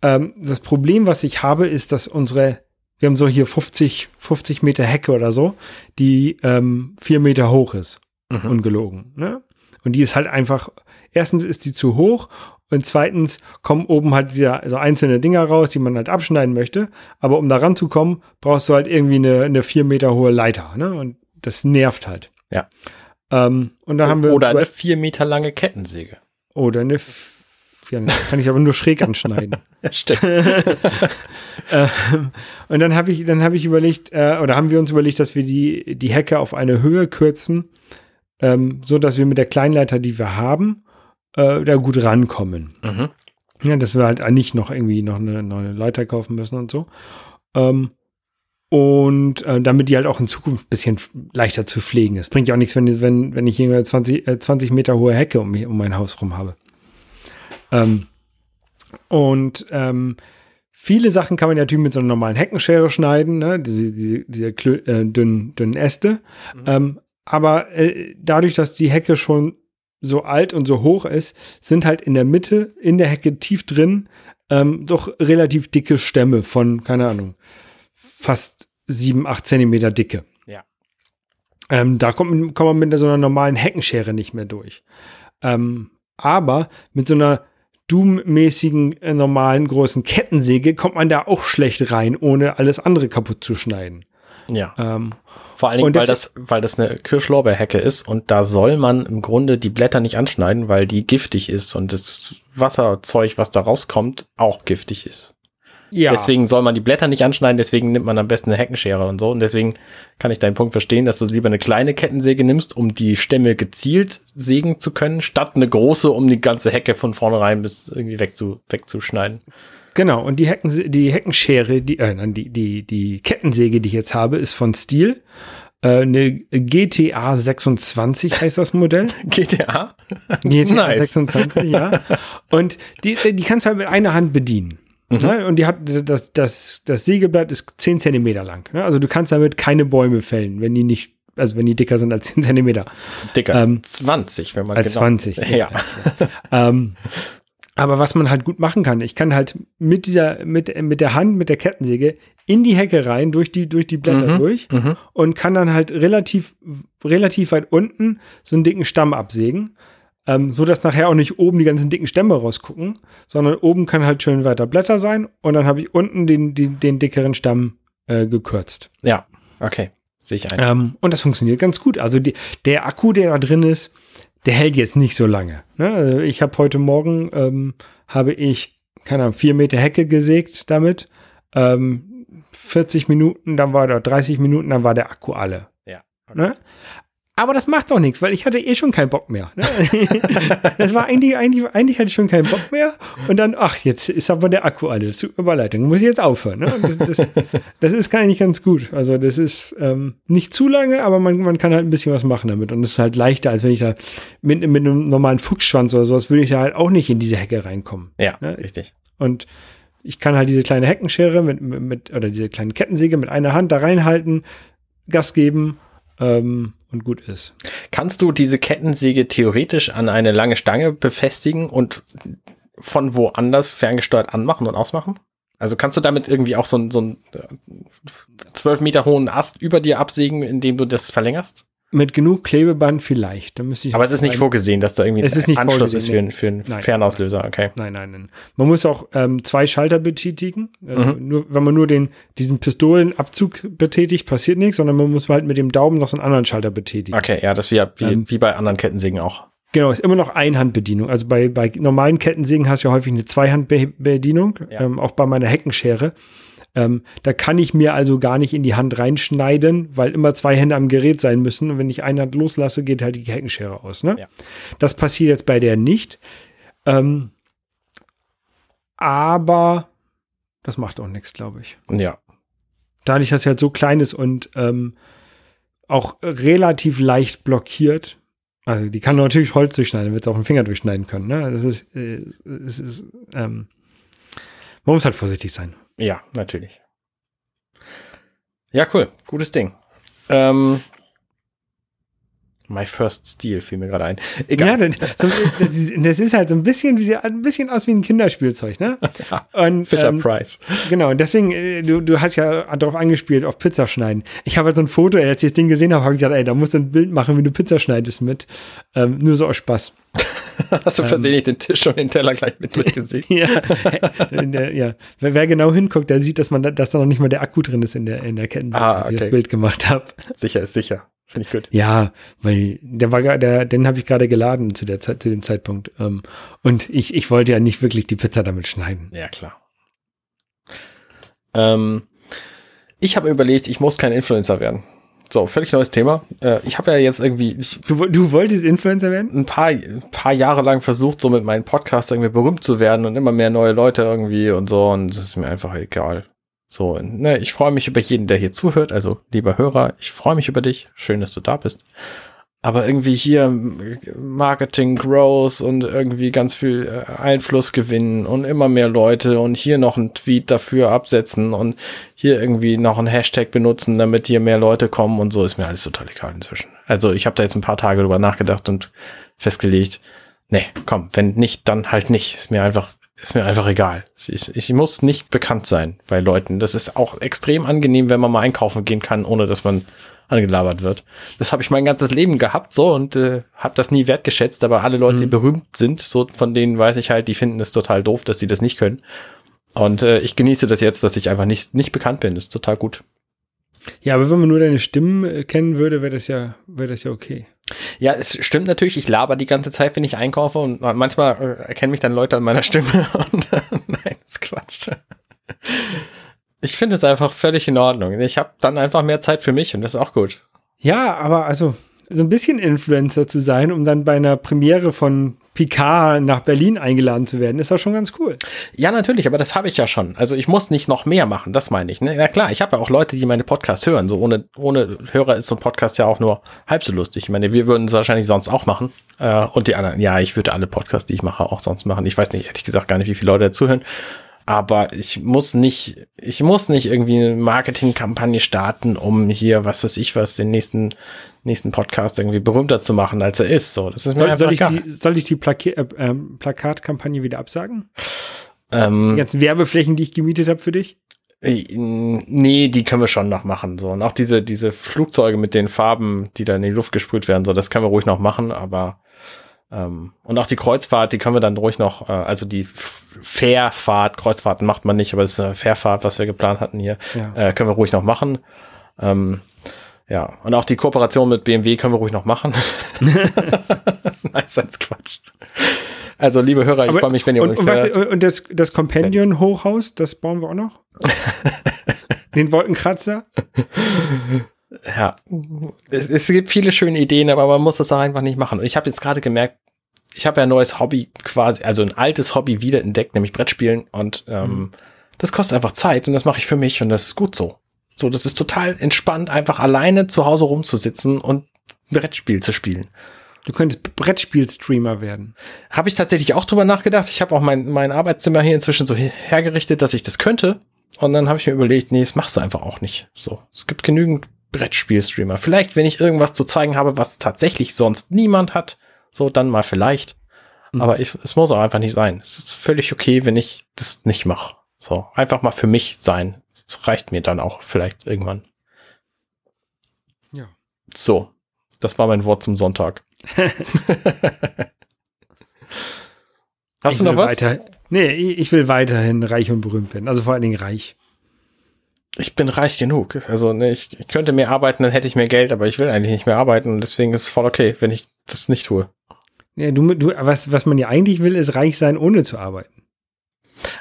Ähm, das Problem, was ich habe, ist, dass unsere, wir haben so hier 50, 50 Meter Hecke oder so, die ähm, vier Meter hoch ist. Mhm. Ungelogen. Ne? Und die ist halt einfach, erstens ist die zu hoch und zweitens kommen oben halt diese, so einzelne Dinger raus, die man halt abschneiden möchte. Aber um da ranzukommen, brauchst du halt irgendwie eine, eine vier Meter hohe Leiter. Ne? Und das nervt halt. Ja. Ähm, und dann haben wir. Oder eine vier Meter lange Kettensäge. Oder eine. Ja, kann ich aber nur schräg anschneiden. Stimmt. ähm, und dann habe ich, dann habe ich überlegt, äh, oder haben wir uns überlegt, dass wir die, die Hecke auf eine Höhe kürzen, ähm, so dass wir mit der Kleinleiter, die wir haben, äh, da gut rankommen. Mhm. Ja, dass wir halt nicht noch irgendwie noch eine neue Leiter kaufen müssen und so. Ähm, und äh, damit die halt auch in Zukunft ein bisschen leichter zu pflegen ist. Bringt ja auch nichts, wenn, wenn, wenn ich hier 20, äh, 20 Meter hohe Hecke um, um mein Haus rum habe. Ähm, und ähm, viele Sachen kann man ja natürlich mit so einer normalen Heckenschere schneiden, ne? diese, diese, diese äh, dünnen, dünnen Äste. Mhm. Ähm, aber äh, dadurch, dass die Hecke schon so alt und so hoch ist, sind halt in der Mitte, in der Hecke tief drin, ähm, doch relativ dicke Stämme von, keine Ahnung, fast sieben, acht Zentimeter Dicke. Ja. Ähm, da kommt, kommt man mit so einer normalen Heckenschere nicht mehr durch. Ähm, aber mit so einer Doom-mäßigen, äh, normalen, großen Kettensäge kommt man da auch schlecht rein, ohne alles andere kaputt zu schneiden. Ja. Ähm, Vor allen Dingen, weil das, weil das eine Kirschlorbeerhecke ist und da soll man im Grunde die Blätter nicht anschneiden, weil die giftig ist und das Wasserzeug, was da rauskommt, auch giftig ist. Ja. Deswegen soll man die Blätter nicht anschneiden, deswegen nimmt man am besten eine Heckenschere und so. Und deswegen kann ich deinen Punkt verstehen, dass du lieber eine kleine Kettensäge nimmst, um die Stämme gezielt sägen zu können, statt eine große, um die ganze Hecke von vornherein bis irgendwie wegzu, wegzuschneiden. Genau, und die, Hecken, die Heckenschere, die, äh, nein, die, die, die Kettensäge, die ich jetzt habe, ist von Steel. Äh, eine GTA 26 heißt das Modell. GTA? GTA Nice. 26, ja. Und die, die kannst du halt mit einer Hand bedienen. Mhm. Ne? Und die hat das, das, das Sägeblatt ist 10 Zentimeter lang. Ne? Also du kannst damit keine Bäume fällen, wenn die nicht, also wenn die dicker sind als 10 Zentimeter. Dicker, Ähm, 20, wenn man Als genau. 20. Ja. Ähm, aber was man halt gut machen kann, ich kann halt mit dieser, mit, mit der Hand, mit der Kettensäge in die Hecke rein, durch die, durch die Blätter Mhm, durch Mhm. und kann dann halt relativ, relativ weit unten so einen dicken Stamm absägen. Ähm, so dass nachher auch nicht oben die ganzen dicken Stämme rausgucken, sondern oben kann halt schön weiter Blätter sein und dann habe ich unten den, den, den dickeren Stamm äh, gekürzt. Ja, okay. Sehe ich ein. Ähm, und das funktioniert ganz gut. Also die, der Akku, der da drin ist, der hält jetzt nicht so lange. Ne? Also Ich habe heute Morgen, ähm, habe ich, keine Ahnung, vier Meter Hecke gesägt damit. Ähm, 40 Minuten, dann war der 30 Minuten, dann war der Akku alle. Ja. Ne? Aber das macht doch nichts, weil ich hatte eh schon keinen Bock mehr. Ne? das war eigentlich, eigentlich, eigentlich hatte ich schon keinen Bock mehr. Und dann, ach, jetzt ist aber der Akku alle. Das tut mir leid, dann muss ich jetzt aufhören. Ne? Das, das, das ist eigentlich ganz gut. Also das ist ähm, nicht zu lange, aber man, man kann halt ein bisschen was machen damit. Und es ist halt leichter, als wenn ich da mit, mit einem normalen Fuchsschwanz oder sowas, würde ich da halt auch nicht in diese Hecke reinkommen. Ja, Ne? richtig. Und ich kann halt diese kleine Heckenschere mit, mit, mit oder diese kleine Kettensäge mit einer Hand da reinhalten, Gas geben ähm, und gut ist. Kannst du diese Kettensäge theoretisch an eine lange Stange befestigen und von woanders ferngesteuert anmachen und ausmachen? Also kannst du damit irgendwie auch so einen, so einen zwölf Meter hohen Ast über dir absägen, indem du das verlängerst? Mit genug Klebeband vielleicht. Da müsste ich Aber es ist nicht ein- vorgesehen, dass da irgendwie Es ist nicht Anschluss ist für, einen- für einen Nein. Fernauslöser. Okay. Nein, nein, nein. Man muss auch ähm, zwei Schalter betätigen. Also Mhm. nur, wenn man nur den, diesen Pistolenabzug betätigt, passiert nichts, sondern man muss halt mit dem Daumen noch so einen anderen Schalter betätigen. Okay, ja, das ist wie, wie, Ähm, wie bei anderen Kettensägen auch. Genau, ist immer noch Einhandbedienung. Also bei, bei normalen Kettensägen hast du ja häufig eine Zweihandbedienung, Ja. ähm, auch bei meiner Heckenschere. Ähm, da kann ich mir also gar nicht in die Hand reinschneiden, weil immer zwei Hände am Gerät sein müssen. Und wenn ich eine Hand loslasse, geht halt die Heckenschere aus. Ne? Ja. Das passiert jetzt bei der nicht. Ähm, aber Das macht auch nichts, glaube ich. Ja. Dadurch, dass er halt so klein ist und ähm, auch relativ leicht blockiert. Also die kann natürlich Holz durchschneiden, wird es auch einen Finger durchschneiden können. Ne? Das ist, äh, es ist ähm, man muss halt vorsichtig sein. Ja, natürlich. Ja, cool. Gutes Ding. Ähm, My First Steel fiel mir gerade ein. Egal. Ja, das, das, ist halt so ein bisschen, wie, ein bisschen aus wie ein Kinderspielzeug, ne? Und, Fisher ähm, Price. Genau, und deswegen, äh, du, du hast ja darauf angespielt, auf Pizza schneiden. Ich habe halt so ein Foto, als ich das Ding gesehen habe, habe ich gedacht, ey, da musst du ein Bild machen, wie du Pizza schneidest mit. Ähm, nur so aus Spaß. Hast du versehentlich ähm, den Tisch und den Teller gleich mit durchgesehen? ja, ja. Wer, wer, genau hinguckt, der sieht, dass man, dass da noch nicht mal der Akku drin ist in der, in der Kettensäge, ah, okay. als ich das Bild gemacht habe. Sicher ist sicher. Finde ich gut. Ja, weil der war der, den habe ich gerade geladen zu der Zeit, zu dem Zeitpunkt. Ähm, und ich, ich wollte ja nicht wirklich die Pizza damit schneiden. Ja, klar. Ähm, ich habe überlegt, ich muss kein Influencer werden. So, völlig neues Thema. Äh, ich habe ja jetzt irgendwie. Ich, du, du wolltest Influencer werden? Ein paar, paar Jahre lang versucht, so mit meinem Podcast irgendwie berühmt zu werden und immer mehr neue Leute irgendwie und so. Und das ist mir einfach egal. So, ne, ich freue mich über jeden, der hier zuhört. Also, lieber Hörer, ich freue mich über dich. Schön, dass du da bist. Aber irgendwie hier Marketing Growth und irgendwie ganz viel äh, Einfluss gewinnen und immer mehr Leute und hier noch einen Tweet dafür absetzen und hier irgendwie noch einen Hashtag benutzen, damit hier mehr Leute kommen und so ist mir alles total egal inzwischen. Also ich habe da jetzt ein paar Tage drüber nachgedacht und festgelegt, nee, komm, wenn nicht, dann halt nicht. Ist mir einfach ist mir einfach egal. Ich, ich, muss nicht bekannt sein bei Leuten. Das ist auch extrem angenehm, wenn man mal einkaufen gehen kann, ohne dass man angelabert wird. Das habe ich mein ganzes Leben gehabt so und äh, habe das nie wertgeschätzt, aber alle Leute, mhm. die berühmt sind, so von denen weiß ich halt, die finden es total doof, dass sie das nicht können. Und äh, ich genieße das jetzt, dass ich einfach nicht, nicht bekannt bin. Das ist total gut. Ja, aber wenn man nur deine Stimmen äh, kennen würde, wäre das ja, wäre das ja okay. Ja, es stimmt natürlich, ich laber die ganze Zeit, wenn ich einkaufe und manchmal äh, erkennen mich dann Leute an meiner Stimme und nein, das Quatsch. Ich finde es einfach völlig in Ordnung. Ich habe dann einfach mehr Zeit für mich und das ist auch gut. Ja, aber also so ein bisschen Influencer zu sein, um dann bei einer Premiere von Picard nach Berlin eingeladen zu werden, ist auch schon ganz cool. Ja, natürlich, aber das habe ich ja schon. Also ich muss nicht noch mehr machen, das meine ich. Ne? Na klar, ich habe ja auch Leute, die meine Podcasts hören. So ohne, ohne Hörer ist so ein Podcast ja auch nur halb so lustig. Ich meine, wir würden es wahrscheinlich sonst auch machen. Äh, und die anderen, ja, ich würde alle Podcasts, die ich mache, auch sonst machen. Ich weiß nicht, ehrlich gesagt, gar nicht, wie viele Leute dazuhören aber ich muss nicht, ich muss nicht irgendwie eine Marketingkampagne starten, um hier, was weiß ich was, den nächsten, nächsten Podcast irgendwie berühmter zu machen, als er ist. So, das ist mir soll, soll ich die, soll ich die Plaka äh, ähm, Plakatkampagne wieder absagen? Ähm, die ganzen Werbeflächen, die ich gemietet habe für dich? Äh, nee, die können wir schon noch machen. So. Und auch diese, diese Flugzeuge mit den Farben, die da in die Luft gesprüht werden, so, das können wir ruhig noch machen, aber ähm, und auch die Kreuzfahrt, die können wir dann ruhig noch, äh, also die Fährfahrt, Kreuzfahrten macht man nicht, aber das ist eine Fährfahrt, was wir geplant hatten hier, ja. äh, können wir ruhig noch machen. Ähm, ja, und auch die Kooperation mit BMW können wir ruhig noch machen. Nein, ist als Quatsch. Also, liebe Hörer, ich freue mich, wenn ihr und, und, was, und das, das Companion-Hochhaus, das bauen wir auch noch? Den Wolkenkratzer? Ja, es, es gibt viele schöne Ideen, aber man muss das auch einfach nicht machen. Und ich habe jetzt gerade gemerkt, ich habe ja ein neues Hobby quasi, also ein altes Hobby wiederentdeckt, nämlich Brettspielen. Und ähm, mhm. das kostet einfach Zeit und das mache ich für mich und das ist gut so. So, das ist total entspannt, einfach alleine zu Hause rumzusitzen und Brettspiel zu spielen. Du könntest Brettspiel-Streamer werden. Habe ich tatsächlich auch drüber nachgedacht. Ich habe auch mein, mein Arbeitszimmer hier inzwischen so hergerichtet, dass ich das könnte. Und dann habe ich mir überlegt, nee, das machst du einfach auch nicht. So, es gibt genügend Brettspiel-Streamer. Vielleicht, wenn ich irgendwas zu zeigen habe, was tatsächlich sonst niemand hat, so dann mal vielleicht. Mhm. Aber ich, es muss auch einfach nicht sein. Es ist völlig okay, wenn ich das nicht mache. So, einfach mal für mich sein. Das reicht mir dann auch vielleicht irgendwann. Ja. So, das war mein Wort zum Sonntag. Hast ich du noch was? Weiter, nee, ich will weiterhin reich und berühmt werden. Also vor allen Dingen reich ich bin reich genug. Also ne, ich, ich könnte mehr arbeiten, dann hätte ich mehr Geld, aber ich will eigentlich nicht mehr arbeiten und deswegen ist es voll okay, wenn ich das nicht tue. Ja, du, du, was, was man ja eigentlich will, ist reich sein, ohne zu arbeiten.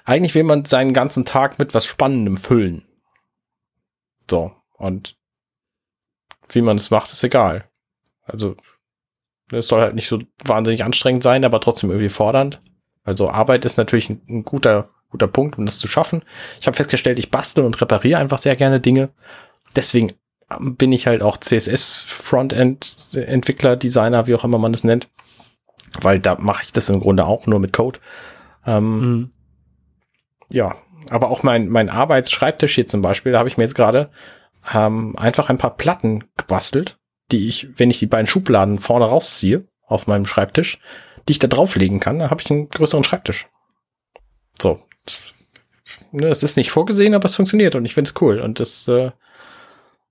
Eigentlich will man seinen ganzen Tag mit was Spannendem füllen. So, und wie man es macht, ist egal. Also, es soll halt nicht so wahnsinnig anstrengend sein, aber trotzdem irgendwie fordernd. Also Arbeit ist natürlich ein, ein guter guter Punkt, um das zu schaffen. Ich habe festgestellt, ich bastel und repariere einfach sehr gerne Dinge. Deswegen bin ich halt auch CSS Frontend Entwickler, Designer, wie auch immer man das nennt, weil da mache ich das im Grunde auch nur mit Code. Ähm, mhm. Ja, aber auch mein mein Arbeitsschreibtisch hier zum Beispiel, da habe ich mir jetzt gerade ähm, einfach ein paar Platten gebastelt, die ich, wenn ich die beiden Schubladen vorne rausziehe auf meinem Schreibtisch, die ich da drauflegen kann, dann habe ich einen größeren Schreibtisch. So, ne, es ist nicht vorgesehen, aber es funktioniert und ich finde es cool und das äh,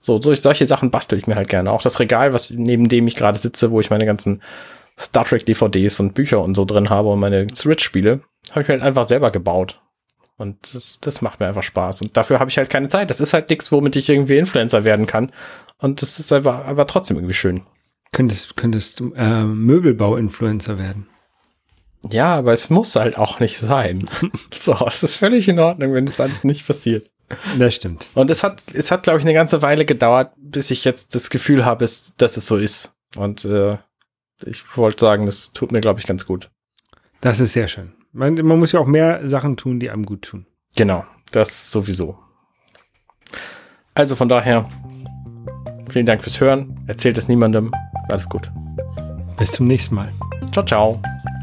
so, solche Sachen bastel ich mir halt gerne. Auch das Regal, was neben dem ich gerade sitze, wo ich meine ganzen Star Trek DVDs und Bücher und so drin habe und meine Switch-Spiele, habe ich mir halt einfach selber gebaut. Und das, das macht mir einfach Spaß. Und dafür habe ich halt keine Zeit. Das ist halt nichts, womit ich irgendwie Influencer werden kann. Und das ist aber, aber trotzdem irgendwie schön. Könntest, könntest du äh, Möbelbau-Influencer werden? Ja, aber es muss halt auch nicht sein. so, es ist völlig in Ordnung, wenn das alles nicht passiert. Das stimmt. Und es hat, es hat, glaube ich, eine ganze Weile gedauert, bis ich jetzt das Gefühl habe, dass es so ist. Und äh, ich wollte sagen, das tut mir, glaube ich, ganz gut. Das ist sehr schön. Man, man muss ja auch mehr Sachen tun, die einem gut tun. Genau, das sowieso. Also von daher, vielen Dank fürs Hören. Erzählt es niemandem. Alles gut. Bis zum nächsten Mal. Ciao, ciao.